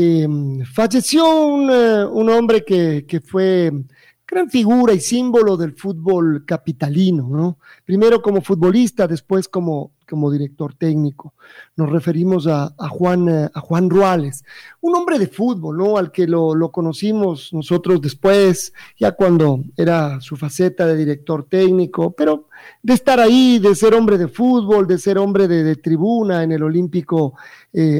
eh, falleció eh, un, hombre que, fue gran figura y símbolo del fútbol capitalino, ¿no? Primero como futbolista, después como, director técnico. Nos referimos a, Juan, eh, a Juan Ruales, un hombre de fútbol, ¿no? Al que lo, lo, conocimos nosotros después, ya cuando era su faceta de director técnico, pero de estar ahí, de ser hombre de fútbol, de ser hombre de, tribuna en el Olímpico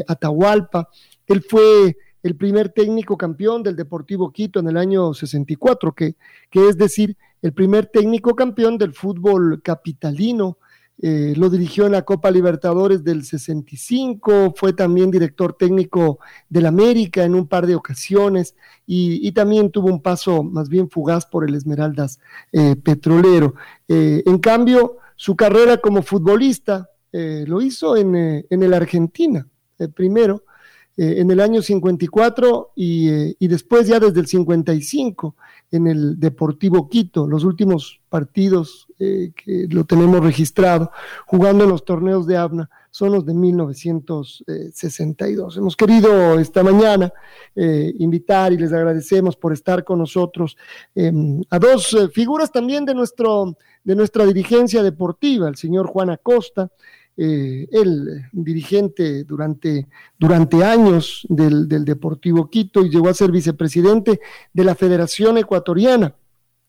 Atahualpa. Él fue el primer técnico campeón del Deportivo Quito en el año 64, que, que es decir, el primer técnico campeón del fútbol capitalino. Eh, lo dirigió en la Copa Libertadores del 65, fue también director técnico del América en un par de ocasiones y, también tuvo un paso más bien fugaz por el Esmeraldas eh, Petrolero. Eh, en cambio, su carrera como futbolista lo hizo en, en el Argentina, primero, eh, en el año 54 y, eh, y, después ya desde el 55 en el Deportivo Quito, los últimos partidos eh, que lo tenemos registrado jugando en los torneos de ABNA son los de 1962. Hemos querido esta mañana invitar y les agradecemos por estar con nosotros em, a dos figuras también de, nuestro, de nuestra dirigencia deportiva, el señor Juan Acosta, eh, él, dirigente durante, durante años del, Deportivo Quito y llegó a ser vicepresidente de la Federación Ecuatoriana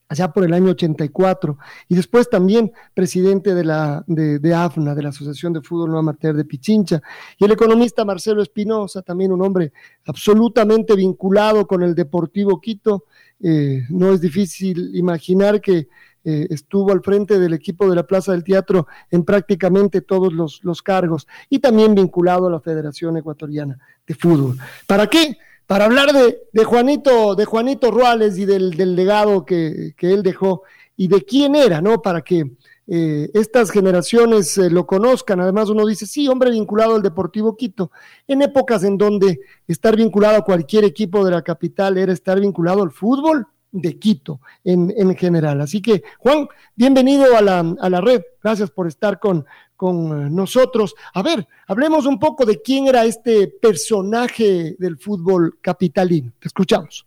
allá por el año 84, y después también presidente de la de, AFNA, de la Asociación de Fútbol No Amateur de Pichincha, y el economista Marcelo Espinosa, también un hombre absolutamente vinculado con el Deportivo Quito. Eh, no es difícil imaginar que eh, estuvo al frente del equipo de la Plaza del Teatro en prácticamente todos los, cargos y también vinculado a la Federación Ecuatoriana de Fútbol. ¿Para qué? Para hablar de, Juanito, de Juanito Ruales y del, legado que, él dejó y de quién era, ¿no? Para que eh, estas generaciones eh, lo conozcan. Además, uno dice, sí, hombre vinculado al Deportivo Quito, en épocas en donde estar vinculado a cualquier equipo de la capital era estar vinculado al fútbol, de Quito en, en general. Así que, Juan, bienvenido a la, a la red. Gracias por estar con, con eh, nosotros. A ver, hablemos un poco de quién era este personaje del fútbol capitalino. Te escuchamos.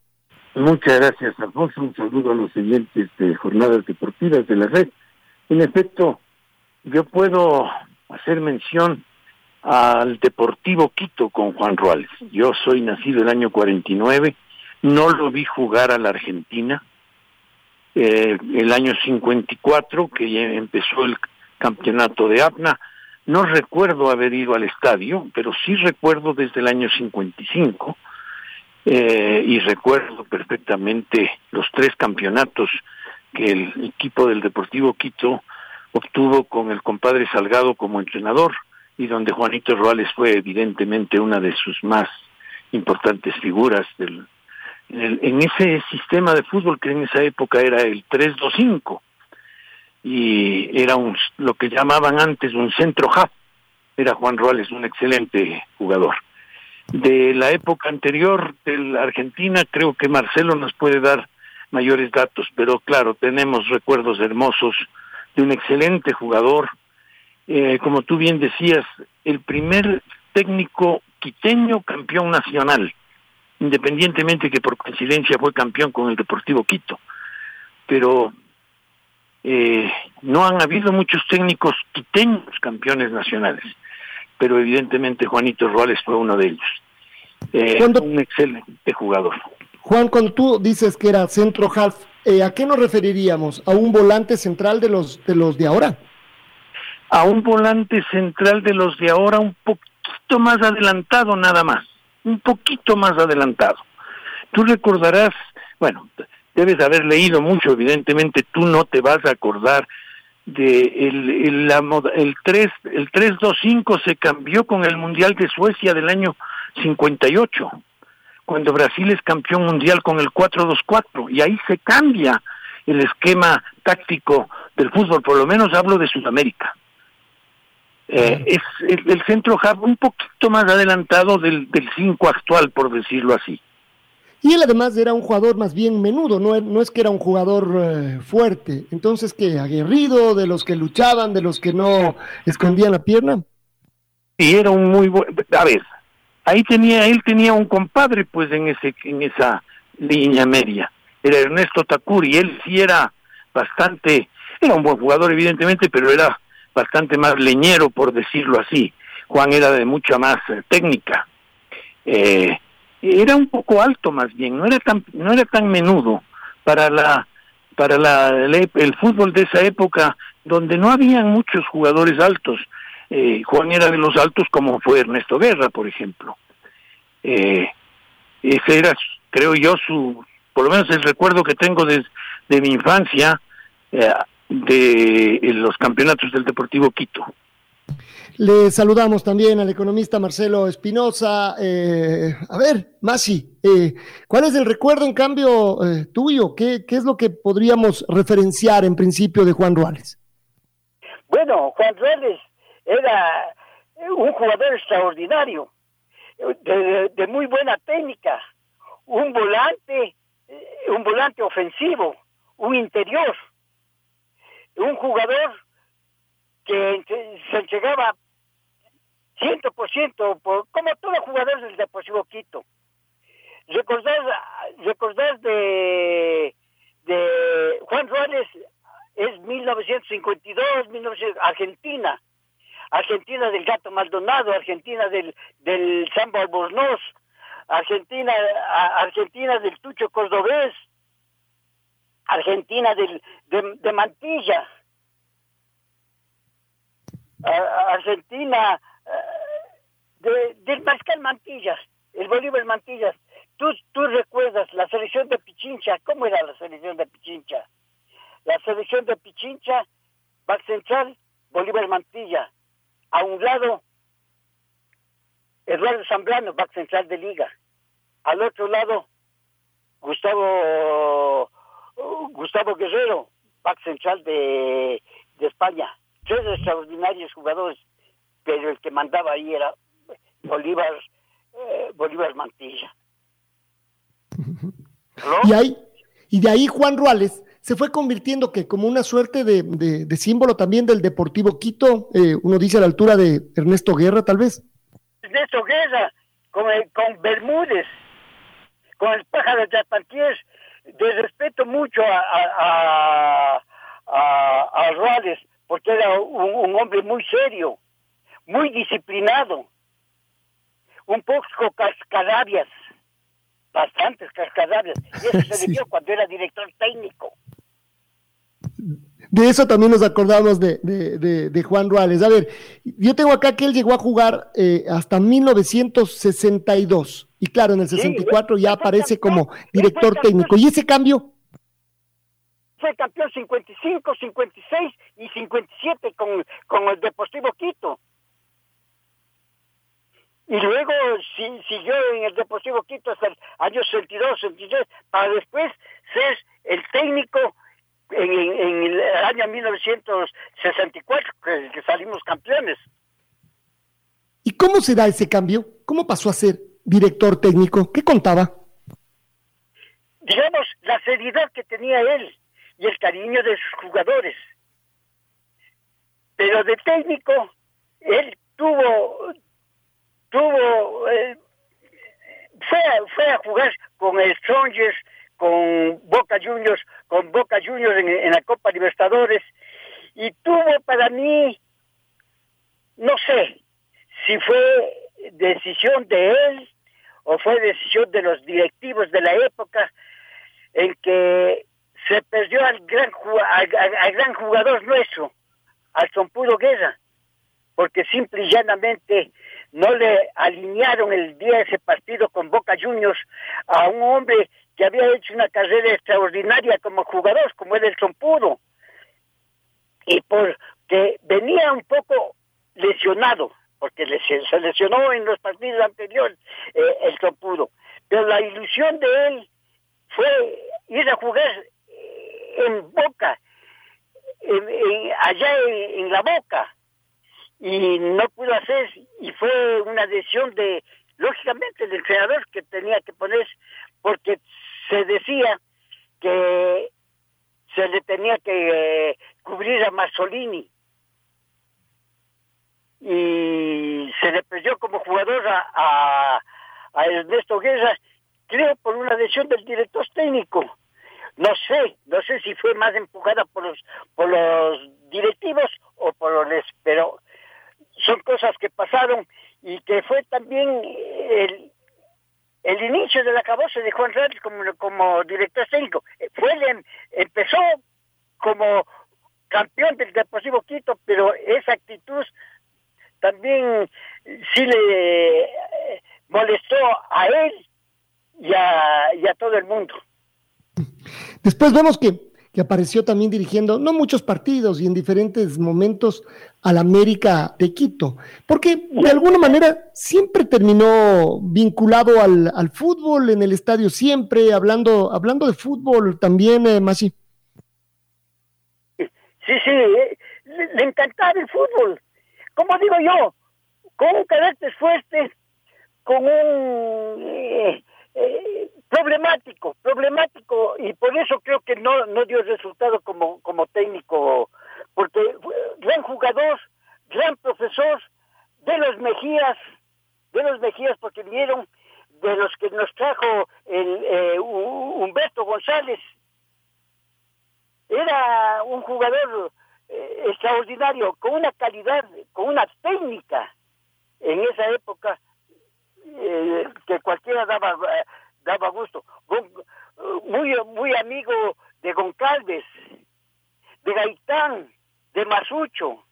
Muchas gracias, Alfonso. Un saludo a los siguientes de jornadas deportivas de la red. En efecto, yo puedo hacer mención al Deportivo Quito con Juan Ruales. Yo soy nacido el año 49 no lo vi jugar a la Argentina. Eh, el año 54, que empezó el campeonato de APNA, no recuerdo haber ido al estadio, pero sí recuerdo desde el año 55 eh, y recuerdo perfectamente los tres campeonatos que el equipo del Deportivo Quito obtuvo con el compadre Salgado como entrenador y donde Juanito Roales fue evidentemente una de sus más importantes figuras del, en, ese sistema de fútbol que en esa época era el 3-2-5 y era un, lo que llamaban antes un centro half. Era Juan Ruales, un excelente jugador. De la época anterior de la Argentina, creo que Marcelo nos puede dar mayores datos, pero claro, tenemos recuerdos hermosos de un excelente jugador. Eh, como tú bien decías, el primer técnico quiteño campeón nacional independientemente que por coincidencia fue campeón con el Deportivo Quito. Pero eh, no han habido muchos técnicos quiteños campeones nacionales, pero evidentemente Juanito Ruales fue uno de ellos. Eh, un excelente jugador. Juan, cuando tú dices que era centro half, eh, ¿a qué nos referiríamos? ¿A un volante central de los de los de ahora? a un volante central de los de ahora un poquito más adelantado nada más, un poquito más adelantado. Tú recordarás, bueno, debes haber leído mucho, evidentemente tú no te vas a acordar de el, el, la, el 3 el 325 se cambió con el Mundial de Suecia del año 58 cuando Brasil es campeón mundial con el 4-2-4 y ahí se cambia el esquema táctico del fútbol, por lo menos hablo de Sudamérica. Eh, es el, centro hub un poquito más adelantado del 5 actual, por decirlo así. Y él además era un jugador más bien menudo, no, no es que era un jugador eh, fuerte, entonces que aguerrido, de los que luchaban, de los que no escondían la pierna. Y era un muy buen, a ver, ahí tenía, él tenía un compadre pues en ese, en esa línea media, era Ernesto Takuri, él sí era bastante, era un buen jugador evidentemente, pero era bastante más leñero por decirlo así. Juan era de mucha más eh, técnica. Eh, era un poco alto más bien, no era tan, no era tan menudo para la, para la, el, fútbol de esa época donde no habían muchos jugadores altos. Eh, Juan era de los altos como fue Ernesto Guerra, por ejemplo. Ese era, creo yo, su, por lo menos el recuerdo que tengo de, de mi infancia de los campeonatos del Deportivo Quito. Le saludamos también al economista Marcelo Espinosa. Eh, a ver, Masi, eh, ¿cuál es el recuerdo en cambio eh, tuyo? ¿Qué, ¿Qué, es lo que podríamos referenciar en principio de Juan Ruales? Bueno, Juan Ruales era un jugador extraordinario, de, de muy buena técnica, un volante, un volante ofensivo, un interior, un jugador que se entregaba 100% por, como todo jugador del Deportivo Quito. Recordar, recordar de, de Juan Juárez es 1952, 1900, Argentina. Argentina del Gato Maldonado, Argentina del, del Sambo Albornoz, Argentina, Argentina del Tucho Cordobés, Argentina de, de Mantilla. Argentina de, del Pascal Mantillas, el Bolívar Mantillas. ¿Tú, tú recuerdas la selección de Pichincha, ¿cómo era la selección de Pichincha? La selección de Pichincha, back central, Bolívar Mantilla. A un lado, Eduardo Zambrano, back central de Liga. Al otro lado, Gustavo Gustavo Guerrero, back central de, de España tres extraordinarios jugadores, pero el que mandaba ahí era Bolívar, eh, Bolívar Mantilla. Y, ahí, y de ahí Juan Ruales se fue convirtiendo que como una suerte de, de, símbolo también del Deportivo Quito, eh, uno dice a la altura de Ernesto Guerra tal vez. Ernesto Guerra, con, con Bermúdez, con el pájaro de Apantiers, de respeto mucho a, a, a, a Ruales, porque era un, hombre muy serio, muy disciplinado, un poco cascadabias, bastantes cascadabias, y eso se le dio cuando era director técnico. De eso también nos acordamos de, de, Juan Ruales. A ver, yo tengo acá que él llegó a jugar eh, hasta 1962. Y claro, en el 64 ya aparece como director técnico. ¿Y ese cambio? fue campeón 55, 56 y 57 con, con el Deportivo Quito. Y luego siguió en el Deportivo Quito hasta el año 62, 63, para después ser el técnico en, en, el año 1964, que, que salimos campeones. ¿Y cómo se da ese cambio? ¿Cómo pasó a ser director técnico? ¿Qué contaba? Digamos, la seriedad que tenía él y el cariño de sus jugadores. Pero de técnico, él tuvo, tuvo, eh, fue, a jugar con el Strongers, con Boca Juniors, con Boca Juniors en, la Copa Libertadores, y tuvo para mí, no sé, si fue decisión de él o fue decisión de los directivos de la época en que se perdió al gran, al, gran jugador nuestro, al Puro Guerra, porque simple y llanamente no le alinearon el día de ese partido con Boca Juniors a un hombre que había hecho una carrera extraordinaria como jugador, como el Trompudo, y porque venía un poco lesionado, porque se lesionó en los partidos anteriores eh, el Trompudo, pero la ilusión de él fue ir a jugar eh, en Boca, allá en la Boca, y no pudo hacer y fue una decisión de lógicamente el entrenador que tenía que poner porque se decía que se le tenía que eh, cubrir a Mazzolini y se le perdió como jugador a, a, Ernesto Guerra creo por una decisión del director técnico no sé, no sé si fue más empujada por los por los directivos o por los pero son cosas que pasaron y que fue también el, el inicio del acabose de Juan Real como, como director técnico. Fue em, empezó como campeón del Deportivo Quito, pero esa actitud también sí le molestó a él y a, y a todo el mundo. Después vemos que que apareció también dirigiendo no muchos partidos y en diferentes momentos al América de Quito, porque de alguna manera siempre terminó vinculado al, al fútbol en el estadio, siempre hablando, hablando de fútbol también, eh, Masi. Sí, sí, eh, le, encantaba el fútbol. Como digo yo, con un carácter fuerte, con un... Eh, eh, problemático, problemático, y por eso creo que no, no dio resultado como, como técnico, porque gran jugador, gran profesor, de los Mejías, de los Mejías, porque vinieron de los que nos trajo el eh, Humberto González. Era un jugador eh, extraordinario, con una calidad, con una técnica en esa época eh, que cualquiera daba daba gusto. muy, muy amigo de Goncalves, de Gaitán, de Masucho.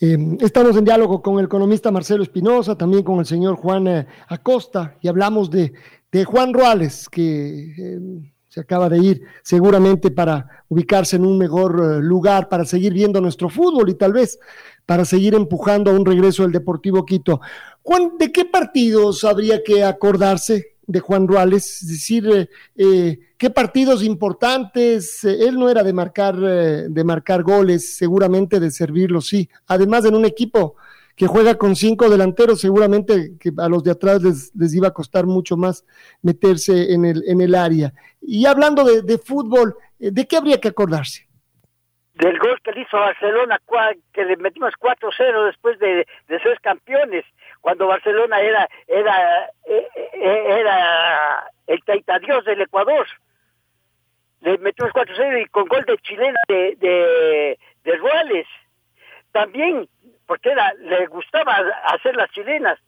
Eh, estamos en diálogo con el economista Marcelo Espinosa, también con el señor Juan eh, Acosta, y hablamos de, de Juan Ruales, que eh, se acaba de ir seguramente para ubicarse en un mejor lugar, para seguir viendo nuestro fútbol y tal vez para seguir empujando a un regreso del Deportivo Quito. Juan, ¿de qué partidos habría que acordarse de Juan Ruales? Es decir, eh, eh, ¿qué partidos importantes? Eh, él no era de marcar, de marcar goles, seguramente de servirlos, sí. Además, en un equipo que juega con cinco delanteros, seguramente que a los de atrás les, iba a costar mucho más meterse en el, en el área. Y hablando de, de fútbol, ¿de qué habría que acordarse? del gol que le hizo Barcelona, que le metimos 4-0 después de, ser campeones, cuando Barcelona era era e, e, era el taitadios del Ecuador. Le metimos 4-0 y con gol de chilena de, de, de Ruales. También, porque le gustaba hacer las chilenas.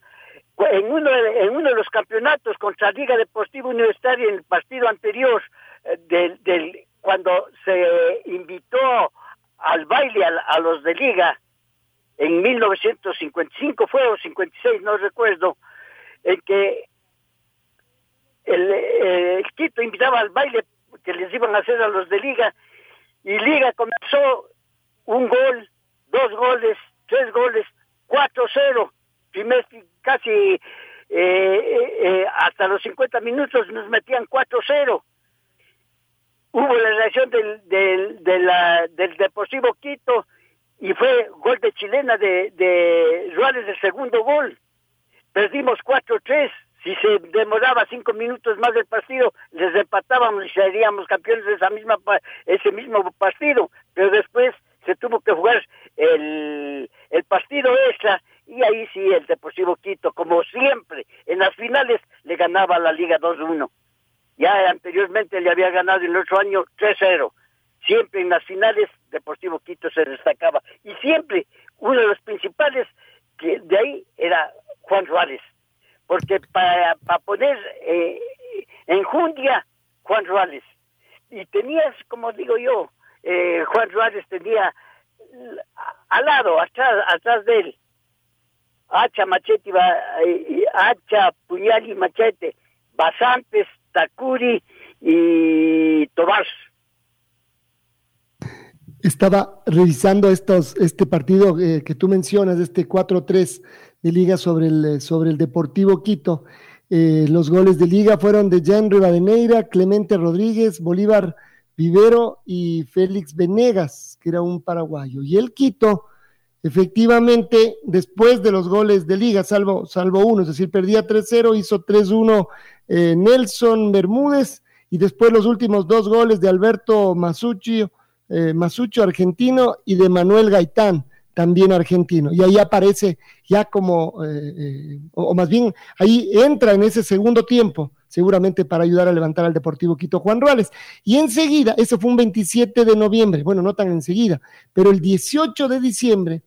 En uno, en uno de los campeonatos contra Liga Deportiva Universitaria en el partido anterior eh, del, del cuando se invitó al baile a, los de liga en 1955 fue o 56, no recuerdo, en que el, Quito invitaba al baile que les iban a hacer a los de liga y liga comenzó un gol, dos goles, tres goles, 4-0, primer casi eh, eh, eh, hasta los 50 minutos nos metían 4-0 hubo la reacción del, del, del Deportivo Quito y fue gol de chilena de, de Ruales el segundo gol. Perdimos 4-3. Si se demoraba cinco minutos más del partido, les empatábamos y seríamos campeones de esa misma ese mismo partido. Pero después se tuvo que jugar el, el partido extra y ahí sí el Deportivo Quito, como siempre, en las finales le ganaba la Liga 2-1. Ya anteriormente le había ganado el otro año 3-0. Siempre en las finales Deportivo Quito se destacaba. Y siempre uno de los principales que de ahí era Juan Suárez. Porque para, para poner eh, en Jundia, Juan Suárez. Y tenías, como digo yo, eh, Juan Suárez tenía al lado, atrás, atrás de él. Hacha, machete, hacha, puñal y machete. Basantes, Takuri y Tobás. Estaba revisando estos, este partido eh, que tú mencionas, este 4-3 de liga sobre el, sobre el Deportivo Quito. Eh, los goles de liga fueron de Jan Rivadeneira, Clemente Rodríguez, Bolívar Vivero y Félix Venegas, que era un paraguayo. Y el Quito, efectivamente, después de los goles de liga, salvo, salvo uno, es decir, perdía 3-0, hizo 3-1 eh, Nelson Bermúdez, y después los últimos dos goles de Alberto Masucci, eh, argentino y de Manuel Gaitán también argentino. Y ahí aparece ya como, eh, o, más bien, ahí entra en ese segundo tiempo, seguramente para ayudar a levantar al Deportivo Quito Juan Ruales. Y enseguida, eso fue un 27 de noviembre, bueno, no tan enseguida, pero el 18 de diciembre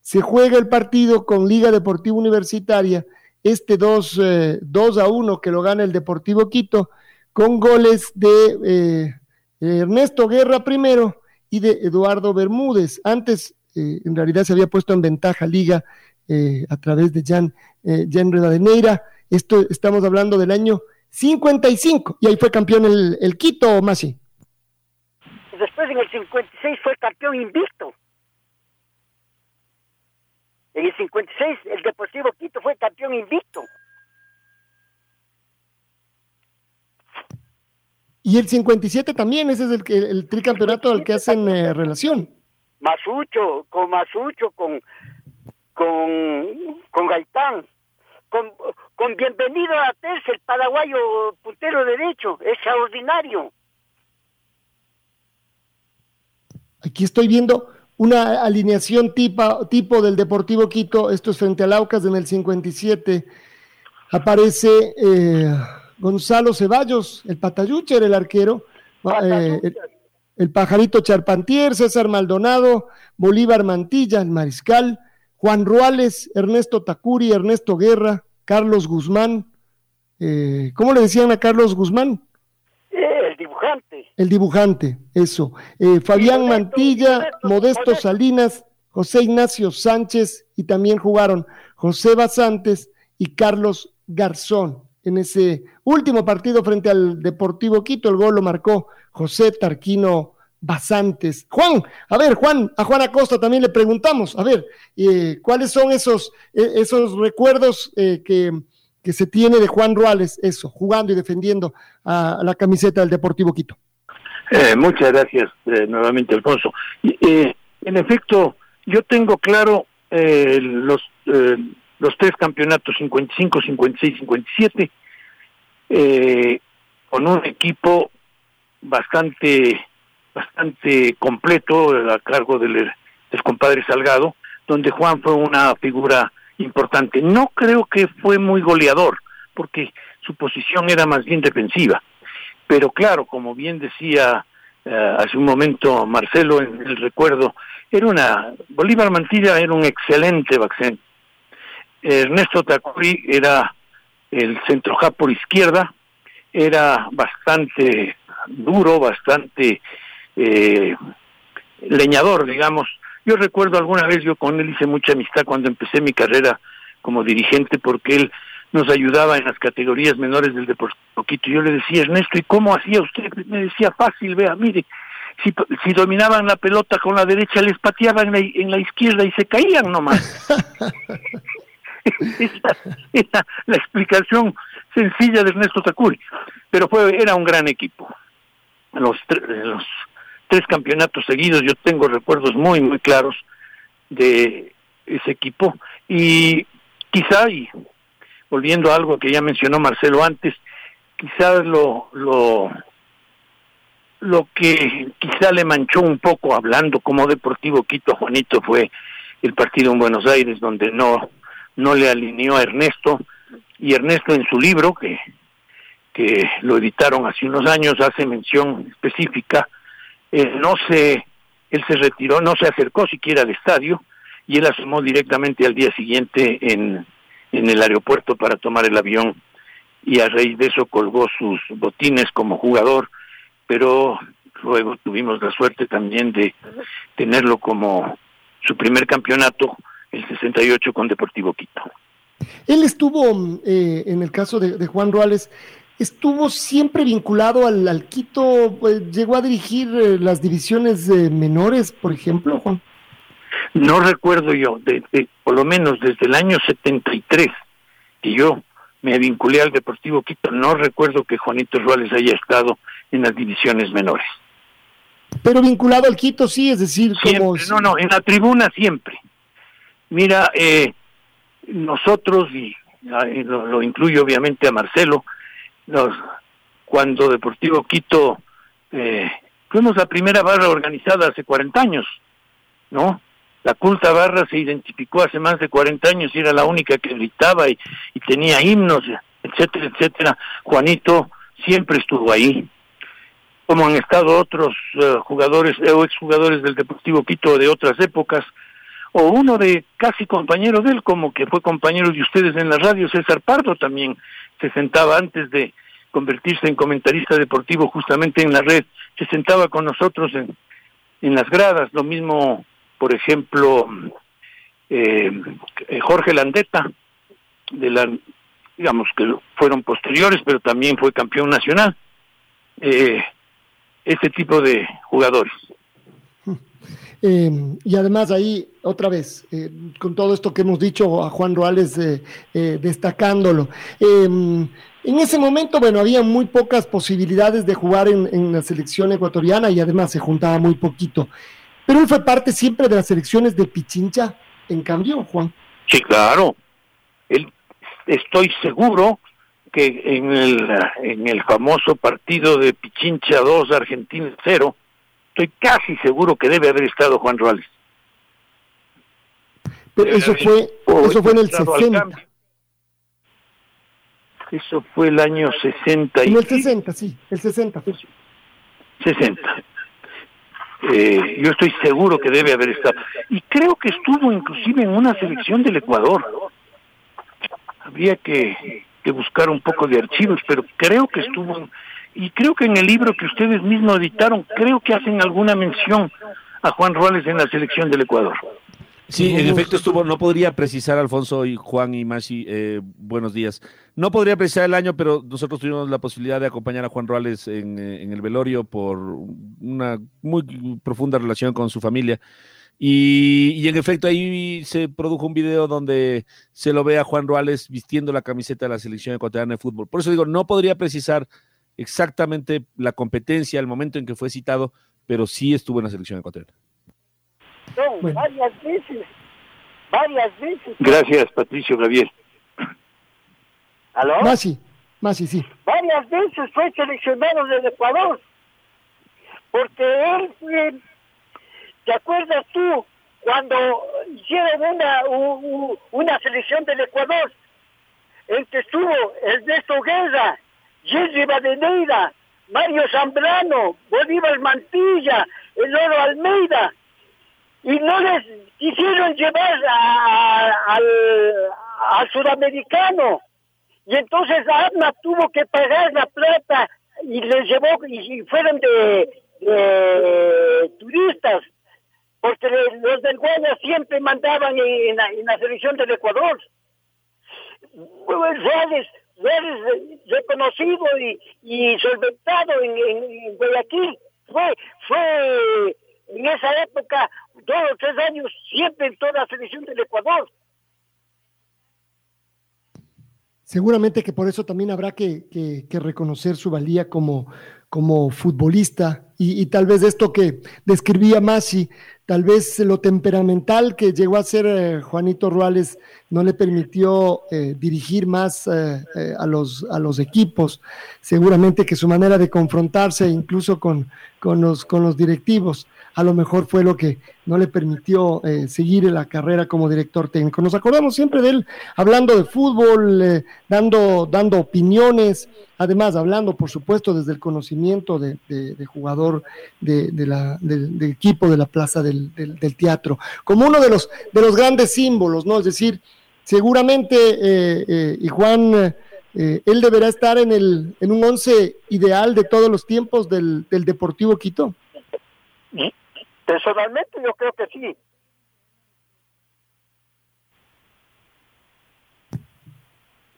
se juega el partido con Liga Deportiva Universitaria, este 2, 2 a 1 que lo gana el Deportivo Quito, con goles de eh, Ernesto Guerra primero y de Eduardo Bermúdez. Antes, eh, en realidad, se había puesto en ventaja Liga eh, a través de Jan, Jan Redadeneira. Esto estamos hablando del año 55 y ahí fue campeón el, el Quito, Masi. Después en el 56 fue campeón invicto. En el 56 el Deportivo Quito fue campeón invicto. Y el 57 también, ese es el, el tricampeonato al que hacen eh, relación. Masucho, con Masucho, con, con, con Gaitán, con, con Bienvenido a Terce, el paraguayo puntero derecho, extraordinario. Aquí estoy viendo una alineación tipo, tipo del Deportivo Quito, esto es frente al Aucas en el 57. Aparece... Eh, Gonzalo Ceballos, el Patayucher, el arquero, eh, el, Pajarito Charpantier, César Maldonado, Bolívar Mantilla, el Mariscal, Juan Ruales, Ernesto Tacuri, Ernesto Guerra, Carlos Guzmán. Eh, ¿Cómo le decían a Carlos Guzmán? Eh, el dibujante. El dibujante, eso. Fabián Mantilla, Modesto Salinas, José Ignacio Sánchez y también jugaron José Basantes y Carlos Garzón en ese último partido frente al Deportivo Quito. El gol lo marcó José Tarquino Basantes. Juan, a ver, Juan, a Juan Acosta también le preguntamos, a ver, eh, ¿cuáles son esos, eh, esos recuerdos eh, que, que, se tiene de Juan Ruales, eso, jugando y defendiendo a, la camiseta del Deportivo Quito? muchas gracias nuevamente, Alfonso. en efecto, yo tengo claro los los tres campeonatos 55, 56, 57, con un equipo bastante bastante completo a cargo del, del compadre Salgado, donde Juan fue una figura importante. No creo que fue muy goleador, porque su posición era más bien defensiva. Pero claro, como bien decía eh, hace un momento Marcelo en el recuerdo, era una Bolívar Mantilla era un excelente vaccén Ernesto Tacuri era el centro por izquierda, era bastante duro, bastante eh, leñador, digamos. Yo recuerdo alguna vez, yo con él hice mucha amistad cuando empecé mi carrera como dirigente, porque él nos ayudaba en las categorías menores del Deportivo Quito. Yo le decía, Ernesto, ¿y cómo hacía usted? Me decía, fácil, vea, mire, si, si dominaban la pelota con la derecha, les pateaban en la, en la izquierda y se caían nomás. Esa la explicación sencilla de Ernesto Tacuri. Pero fue, era un gran equipo. Los, los tres campeonatos seguidos, yo tengo recuerdos muy, muy claros de ese equipo. Y quizá, y volviendo a algo que ya mencionó Marcelo antes, quizá lo, lo, lo que quizá le manchó un poco hablando como Deportivo Quito Juanito fue el partido en Buenos Aires donde no no le alineó a Ernesto y Ernesto en su libro que que lo editaron hace unos años hace mención específica él no se él se retiró no se acercó siquiera al estadio y él asomó directamente al día siguiente en en el aeropuerto para tomar el avión y a raíz de eso colgó sus botines como jugador pero luego tuvimos la suerte también de tenerlo como su primer campeonato, el 68 con Deportivo Quito. Él estuvo, eh, en el caso de, Juan Ruales, estuvo siempre vinculado al, Quito, pues, llegó a dirigir eh, las divisiones menores, por ejemplo, Juan. No recuerdo yo, de, por lo menos desde el año 73, que yo me vinculé al Deportivo Quito, no recuerdo que Juanito Ruales haya estado en las divisiones menores. Pero vinculado al Quito, sí, es decir, como... No, no, en la tribuna siempre. Mira, eh, nosotros, y lo, incluyo obviamente a Marcelo, los, cuando Deportivo Quito, eh, fuimos la primera barra organizada hace 40 años, ¿no? La culta barra se identificó hace más de 40 años y era la única que gritaba y, tenía himnos, etcétera, etcétera. Juanito siempre estuvo ahí. Como han estado otros eh, jugadores o exjugadores del Deportivo Quito de otras épocas, o uno de casi compañero de él, como que fue compañero de ustedes en la radio, César Pardo también se sentaba antes de convertirse en comentarista deportivo justamente en la red, se sentaba con nosotros en, en las gradas, lo mismo por ejemplo, eh, Jorge Landeta, de la, digamos que fueron posteriores, pero también fue campeón nacional. Eh, ese tipo de jugadores. Eh, y además ahí, otra vez, con todo esto que hemos dicho a Juan Roales destacándolo, en ese momento, bueno, había muy pocas posibilidades de jugar en, la selección ecuatoriana y además se juntaba muy poquito. Pero él fue parte siempre de las elecciones de Pichincha, en cambio, Juan. Sí, claro. Él, estoy seguro que en el, en el famoso partido de Pichincha 2, Argentina 0, estoy casi seguro que debe haber estado Juan Ruales. Pero eso fue, eso fue en el 60. Eso fue el año 60. En el 60, sí, el 60. 60. Eh, yo estoy seguro que debe haber estado. Y creo que estuvo inclusive en una selección del Ecuador. Habría que, buscar un poco de archivos, pero creo que estuvo, y creo que en el libro que ustedes mismos editaron, creo que hacen alguna mención a Juan Ruales en la selección del Ecuador. Sí, en efecto estuvo, no podría precisar Alfonso y Juan y Masi, eh, buenos días. No podría precisar el año, pero nosotros tuvimos la posibilidad de acompañar a Juan Ruales en, eh, el velorio por una muy profunda relación con su familia. Y, en efecto ahí se produjo un video donde se lo ve a Juan Ruales vistiendo la camiseta de la selección ecuatoriana de fútbol. Por eso digo, no podría precisar exactamente la competencia, el momento en que fue citado, pero sí estuvo en la selección ecuatoriana varias veces, varias veces. Gracias, Patricio Javier. ¿Aló? Masi, Masi, sí. Varias veces fue seleccionado del Ecuador, porque él fue, ¿te acuerdas tú cuando hicieron una, una selección del Ecuador? En que estuvo Ernesto Guerra, Jerry Badeneira, Mario Zambrano, Bolívar Mantilla, El Oro Almeida, y no les quisieron llevar al, sudamericano. Y entonces Arna tuvo que pagar la plata y les llevó, y, fueron de, turistas, porque los del Guaya siempre mandaban en, la, selección del Ecuador. Reales, reconocido y, y solventado en, en Guayaquil. Fue, fue en esa época, dos o tres años, siempre en toda la selección del Ecuador. Seguramente que por eso también habrá que, reconocer su valía como, como futbolista y, tal vez esto que describía Masi, tal vez lo temperamental que llegó a ser eh, Juanito Ruales no le permitió eh, dirigir más eh, a, los, a los equipos. Seguramente que su manera de confrontarse incluso con, con, los, con los directivos a lo mejor fue lo que no le permitió seguir la carrera como director técnico. Nos acordamos siempre de él hablando de fútbol, dando, dando opiniones, además hablando, por supuesto, desde el conocimiento de, jugador de, la, del, equipo de la plaza del, del, teatro, como uno de los, de los grandes símbolos, ¿no? Es decir, seguramente, eh, eh y Juan, eh, él deberá estar en, el, en un once ideal de todos los tiempos del, del Deportivo Quito. Mm, personalmente yo creo que sí.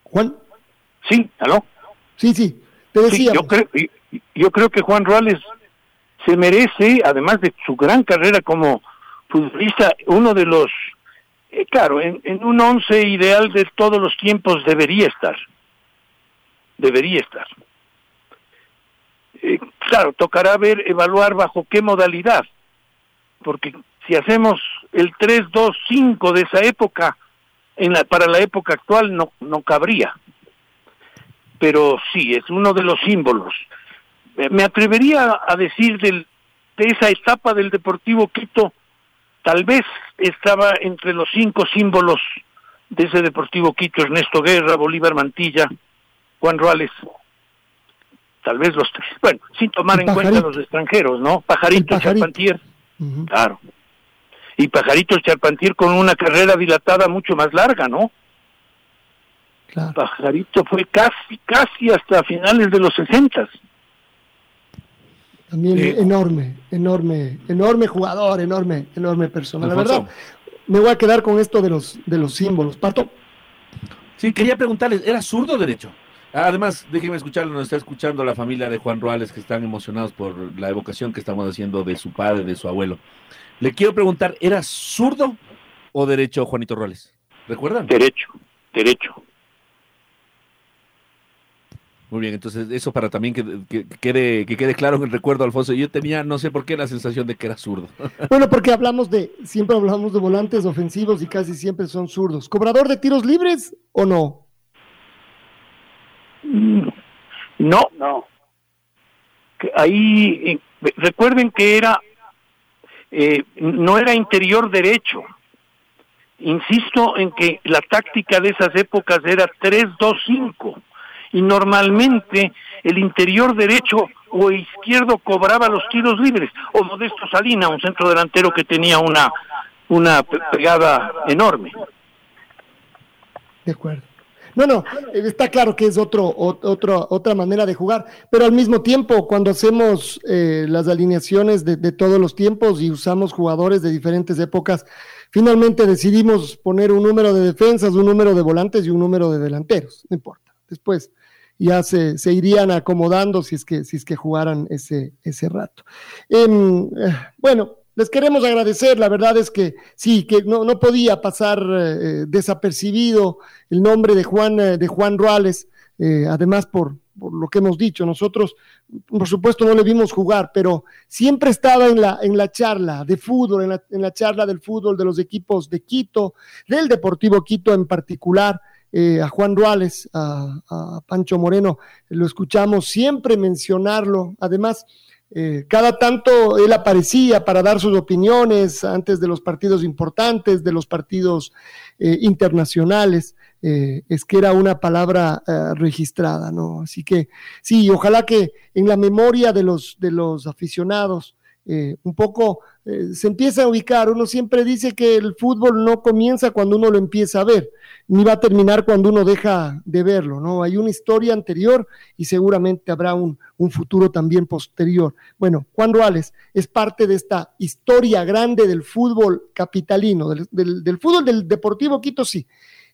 Juan. Sí, aló. Sí, sí, te decía. Yo, creo, yo creo que Juan Ruales se merece, además de su gran carrera como futbolista, uno de los, eh, claro, en, un once ideal de todos los tiempos debería estar. Debería estar. Eh, claro, tocará ver, evaluar bajo qué modalidad, porque si hacemos el 3-2-5 de esa época, en la, para la época actual no, no cabría. Pero sí, es uno de los símbolos. Me atrevería a decir del, de esa etapa del Deportivo Quito, tal vez estaba entre los cinco símbolos de ese Deportivo Quito, Ernesto Guerra, Bolívar Mantilla, Juan Ruales. Tal vez los tres. Bueno, sin tomar en cuenta los extranjeros, ¿no? Pajarito, Charpantier. Claro y Pajarito Charpantier con una carrera dilatada mucho más larga, ¿no? Pajarito fue casi, casi hasta finales de los sesentas. También enorme, enorme, enorme jugador, enorme, enorme persona. La verdad, me voy a quedar con esto de los, de los símbolos. Pato. Sí, quería preguntarles, ¿era zurdo o derecho? Además, déjenme escucharlo, nos está escuchando la familia de Juan Ruales que están emocionados por la evocación que estamos haciendo de su padre, de su abuelo. Le quiero preguntar, ¿era zurdo o derecho Juanito Ruales? ¿Recuerdan? Derecho, derecho. Muy bien, entonces eso para también que, quede, que quede claro en el recuerdo, Alfonso. Yo tenía, no sé por qué, la sensación de que era zurdo. Bueno, porque hablamos de, siempre hablamos de volantes ofensivos y casi siempre son zurdos. ¿Cobrador de tiros libres o no? Mm, no, no. Ahí, eh, recuerden que era eh, no era interior derecho. Insisto en que la táctica de esas épocas era 3-2-5 y normalmente el interior derecho o izquierdo cobraba los tiros libres o Modesto Salina, un centro delantero que tenía una una pegada enorme. De acuerdo. No, no, está claro que es otro, otro, otra manera de jugar, pero al mismo tiempo, cuando hacemos eh, las alineaciones de, todos los tiempos y usamos jugadores de diferentes épocas, finalmente decidimos poner un número de defensas, un número de volantes y un número de delanteros, no importa. Después ya se, se irían acomodando si es que, si es que jugaran ese, ese rato. Em, eh, bueno, les queremos agradecer, la verdad es que sí, que no, no podía pasar eh, desapercibido el nombre de Juan, eh, de Juan Ruales, eh, además por, por, lo que hemos dicho, nosotros por supuesto no le vimos jugar, pero siempre estaba en la, en la charla de fútbol, en la, en la charla del fútbol de los equipos de Quito, del Deportivo Quito en particular. A Juan Ruales, a, Pancho Moreno, lo escuchamos siempre mencionarlo, además eh, cada tanto él aparecía para dar sus opiniones antes de los partidos importantes, de los partidos eh, internacionales. Eh, es que era una palabra registrada, ¿no? Así que sí, ojalá que en la memoria de los, de los aficionados un poco se empiece a ubicar. Uno siempre dice que el fútbol no comienza cuando uno lo empieza a ver ni va a terminar cuando uno deja de verlo, ¿no? Hay una historia anterior y seguramente habrá un, futuro también posterior. Bueno, Juan Ruales es parte de esta historia grande del fútbol capitalino, del, fútbol del Deportivo Quito, sí,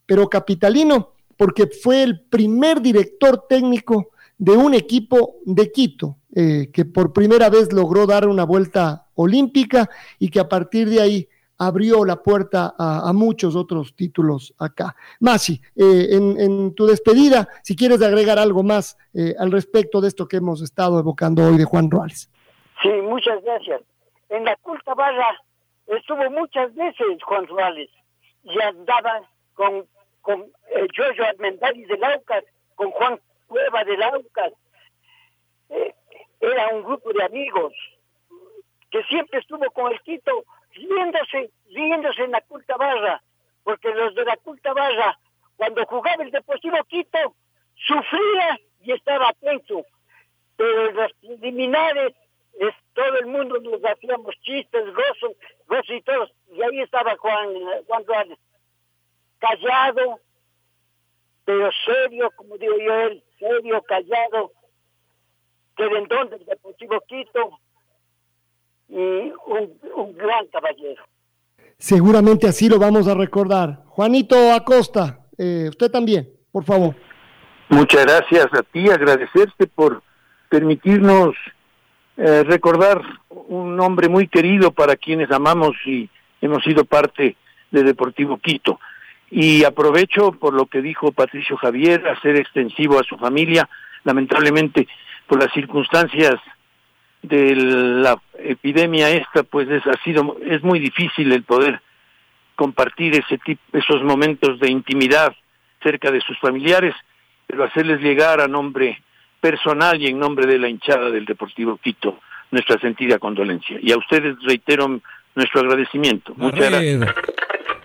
pero capitalino porque fue el primer director técnico de un equipo de Quito, eh, que por primera vez logró dar una vuelta olímpica y que a partir de ahí abrió la puerta a, muchos otros títulos acá. Masi, eh, en, tu despedida, si quieres agregar algo más eh, al respecto de esto que hemos estado evocando hoy de Juan Ruales. Sí, muchas gracias. En la culta barra estuvo muchas veces Juan Ruales y andaba con, con eh, Giorgio Armendáriz de con Juan Cueva de Laucas. era un grupo de amigos que siempre estuvo con el Quito riéndose, riéndose en la culta barra, porque los de la culta barra, cuando jugaba el Deportivo Quito, sufría y estaba atento. Pero en los preliminares, es, todo el mundo nos hacíamos chistes, gozos, gozos y todos. Y ahí estaba Juan, Juan callado, pero serio, como digo yo, él, serio, callado, que vendón del Deportivo Quito, y un, gran caballero. Seguramente así lo vamos a recordar. Juanito Acosta, eh, usted también, por favor. Muchas gracias a ti, agradecerte por permitirnos eh, recordar un nombre muy querido para quienes amamos y hemos sido parte de Deportivo Quito. Y aprovecho por lo que dijo Patricio Javier, hacer extensivo a su familia, lamentablemente por las circunstancias de la epidemia esta, pues es, ha sido, es muy difícil el poder compartir ese tipo, esos momentos de intimidad cerca de sus familiares, pero hacerles llegar a nombre personal y en nombre de la hinchada del Deportivo Quito nuestra sentida condolencia. Y a ustedes reitero nuestro agradecimiento. Muchas gracias.